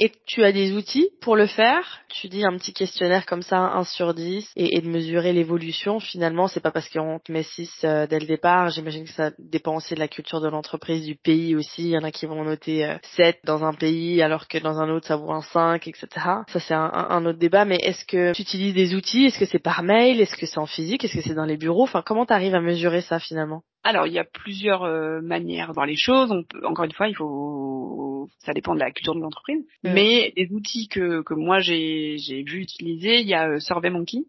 Et tu as des outils pour le faire? Tu dis un petit questionnaire comme ça, 1 sur 10, et, de mesurer l'évolution. Finalement, c'est pas parce qu'on te met 6 euh, dès le départ. J'imagine que ça dépend aussi de la culture de l'entreprise, du pays aussi. Il y en a qui vont noter 7 euh, dans un pays, alors que dans un autre, ça vaut un 5, etc. Ça, c'est un, un, autre débat. Mais est-ce que tu utilises des outils? Est-ce que c'est par mail? Est-ce que c'est en physique? Est-ce que c'est dans les bureaux? Enfin, comment tu arrives à mesurer ça finalement? Alors, il y a plusieurs euh, manières voir les choses. On peut, encore une fois, il faut, ça dépend de la culture de l'entreprise. Mais les outils que, que moi j'ai, j'ai vu utiliser, il y a euh, SurveyMonkey,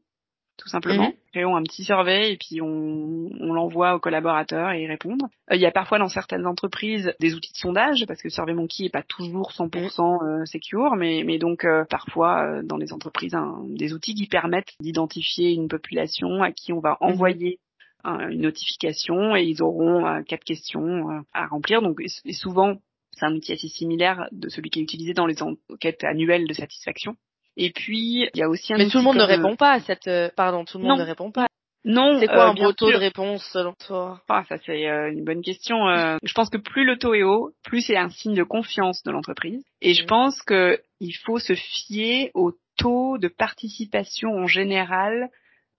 tout simplement. Mm-hmm. Créons un petit survey et puis on, on l'envoie aux collaborateurs et ils répondent. Euh, il y a parfois dans certaines entreprises des outils de sondage parce que SurveyMonkey est pas toujours 100% mm. euh, secure, mais, mais donc parfois dans les entreprises des outils qui permettent d'identifier une population à qui on va mm-hmm. envoyer une notification et ils auront euh, quatre questions euh, à remplir. Donc, et souvent, c'est un outil assez similaire de celui qui est utilisé dans les enquêtes annuelles de satisfaction. Et puis, il y a aussi un Mais tout le monde ne répond pas à cette, euh, pardon, tout le monde ne répond pas. Non. C'est quoi un beau taux de réponse selon toi? Ah, Ça c'est une bonne question. *laughs* je pense que plus le taux est haut, plus c'est un signe de confiance de l'entreprise. Et je mmh. pense que il faut se fier au taux de participation en général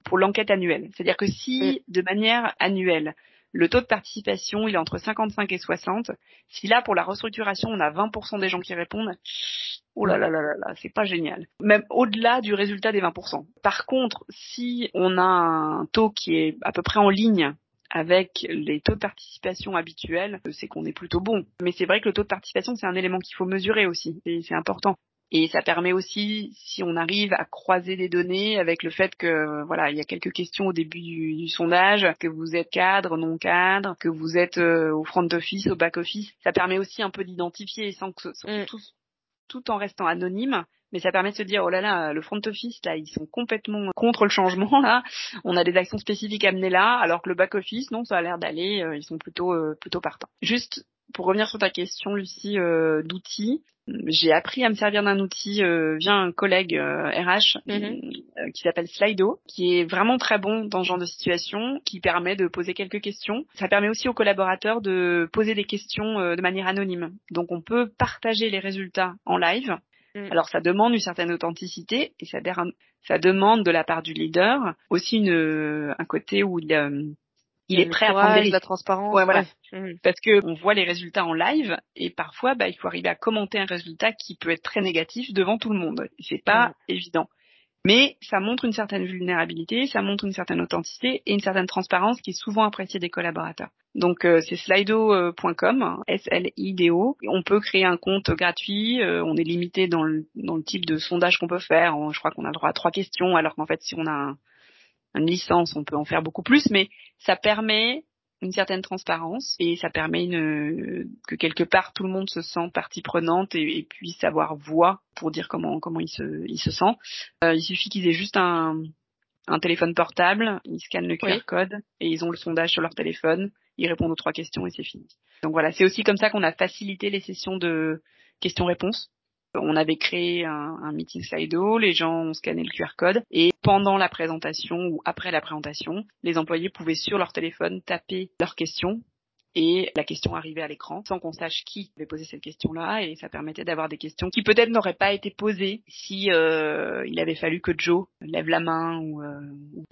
pour l'enquête annuelle. C'est-à-dire que si mm. de manière annuelle, le taux de participation il est entre 55 et 60, si là pour la restructuration on a 20% des gens qui répondent, oh là là là là là, c'est pas génial. Même au-delà du résultat des 20%. Par contre, si on a un taux qui est à peu près en ligne avec les taux de participation habituels, c'est qu'on est plutôt bon. Mais c'est vrai que le taux de participation, c'est un élément qu'il faut mesurer aussi, et c'est important. Et ça permet aussi, si on arrive à croiser des données avec le fait que voilà, il y a quelques questions au début du, sondage, que vous êtes cadre, non cadre, que vous êtes euh, au front office, au back office, ça permet aussi un peu d'identifier sans que mm. tout, tout en restant anonyme, mais ça permet de se dire oh là là le front office là ils sont complètement contre le changement là. On a des actions spécifiques à mener là alors que le back office non ça a l'air d'aller euh, ils sont plutôt euh, plutôt partants. Juste pour revenir sur ta question Lucie d'outils j'ai appris à me servir d'un outil euh, via un collègue RH euh, mhm. euh, qui s'appelle Slido, qui est vraiment très bon dans ce genre de situation, qui permet de poser quelques questions. Ça permet aussi aux collaborateurs de poser des questions de manière anonyme. Donc on peut partager les résultats en live. Mhm. Alors ça demande une certaine authenticité et ça, ça demande de la part du leader aussi une, un côté où il il est prêt à prendre de la transparence. Ouais, voilà. Mmh. Parce que on voit les résultats en live et parfois, bah, il faut arriver à commenter un résultat qui peut être très négatif devant tout le monde. C'est pas mmh. évident. Mais ça montre une certaine vulnérabilité, ça montre une certaine authenticité et une certaine transparence qui est souvent appréciée des collaborateurs. Donc euh, c'est slido.com, S-L-I-D-O. On peut créer un compte gratuit, euh, on est limité dans le, dans le type de sondage qu'on peut faire. Je crois qu'on a le droit à trois questions, alors qu'en fait si on a un, une licence, on peut en faire beaucoup plus, mais ça permet une certaine transparence et ça permet une, que quelque part tout le monde se sent partie prenante et, puisse avoir voix pour dire comment comment il se il se sent. Euh, il suffit qu'ils aient juste un un téléphone portable, ils scannent le QR code et ils ont le sondage sur leur téléphone, ils répondent aux trois questions et c'est fini. Donc voilà, c'est aussi comme ça qu'on a facilité les sessions de questions-réponses on avait créé un, meeting Slido, les gens ont scanné le QR code et pendant la présentation ou après la présentation, les employés pouvaient sur leur téléphone taper leurs questions et la question arrivait à l'écran sans qu'on sache qui avait posé cette question-là et ça permettait d'avoir des questions qui peut-être n'auraient pas été posées si euh, il avait fallu que Joe lève la main ou, euh,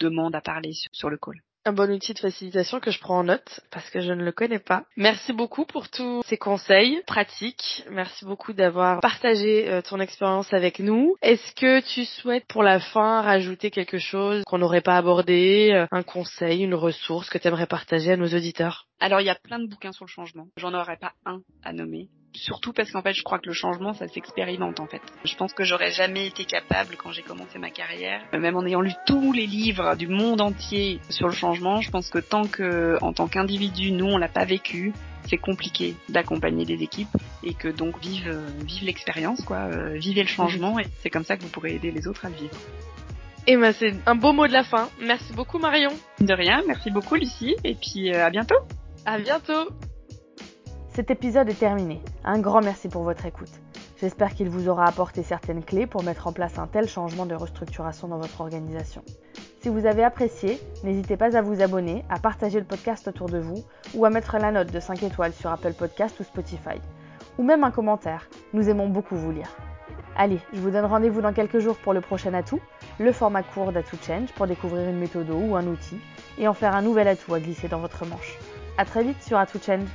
demande à parler sur le call un bon outil de facilitation que je prends en note parce que je ne le connais pas. Merci beaucoup pour tous ces conseils pratiques. Merci beaucoup d'avoir partagé euh, ton expérience avec nous. Est-ce que tu souhaites pour la fin rajouter quelque chose qu'on n'aurait pas abordé, euh, un conseil, une ressource que tu aimerais partager à nos auditeurs? Alors il y a plein de bouquins sur le changement. J'en aurais pas un à nommer surtout parce qu'en fait je crois que le changement ça s'expérimente en fait. Je pense que j'aurais jamais été capable quand j'ai commencé ma carrière, même en ayant lu tous les livres du monde entier sur le changement, je pense que tant que en tant qu'individu nous on l'a pas vécu, c'est compliqué d'accompagner des équipes et que donc vive vive l'expérience quoi, euh, vivez le changement et c'est comme ça que vous pourrez aider les autres à le vivre. Et ben c'est un beau mot de la fin. Merci beaucoup Marion. De rien, merci beaucoup Lucie et puis euh, à bientôt. À bientôt. Cet épisode est terminé. Un grand merci pour votre écoute. J'espère qu'il vous aura apporté certaines clés pour mettre en place un tel changement de restructuration dans votre organisation. Si vous avez apprécié, n'hésitez pas à vous abonner, à partager le podcast autour de vous ou à mettre la note de 5 étoiles sur Apple Podcast ou Spotify. Ou même un commentaire. Nous aimons beaucoup vous lire. Allez, je vous donne rendez-vous dans quelques jours pour le prochain atout, le format court d'Atout Change pour découvrir une méthode ou un outil et en faire un nouvel atout à glisser dans votre manche. A très vite sur Atout Change.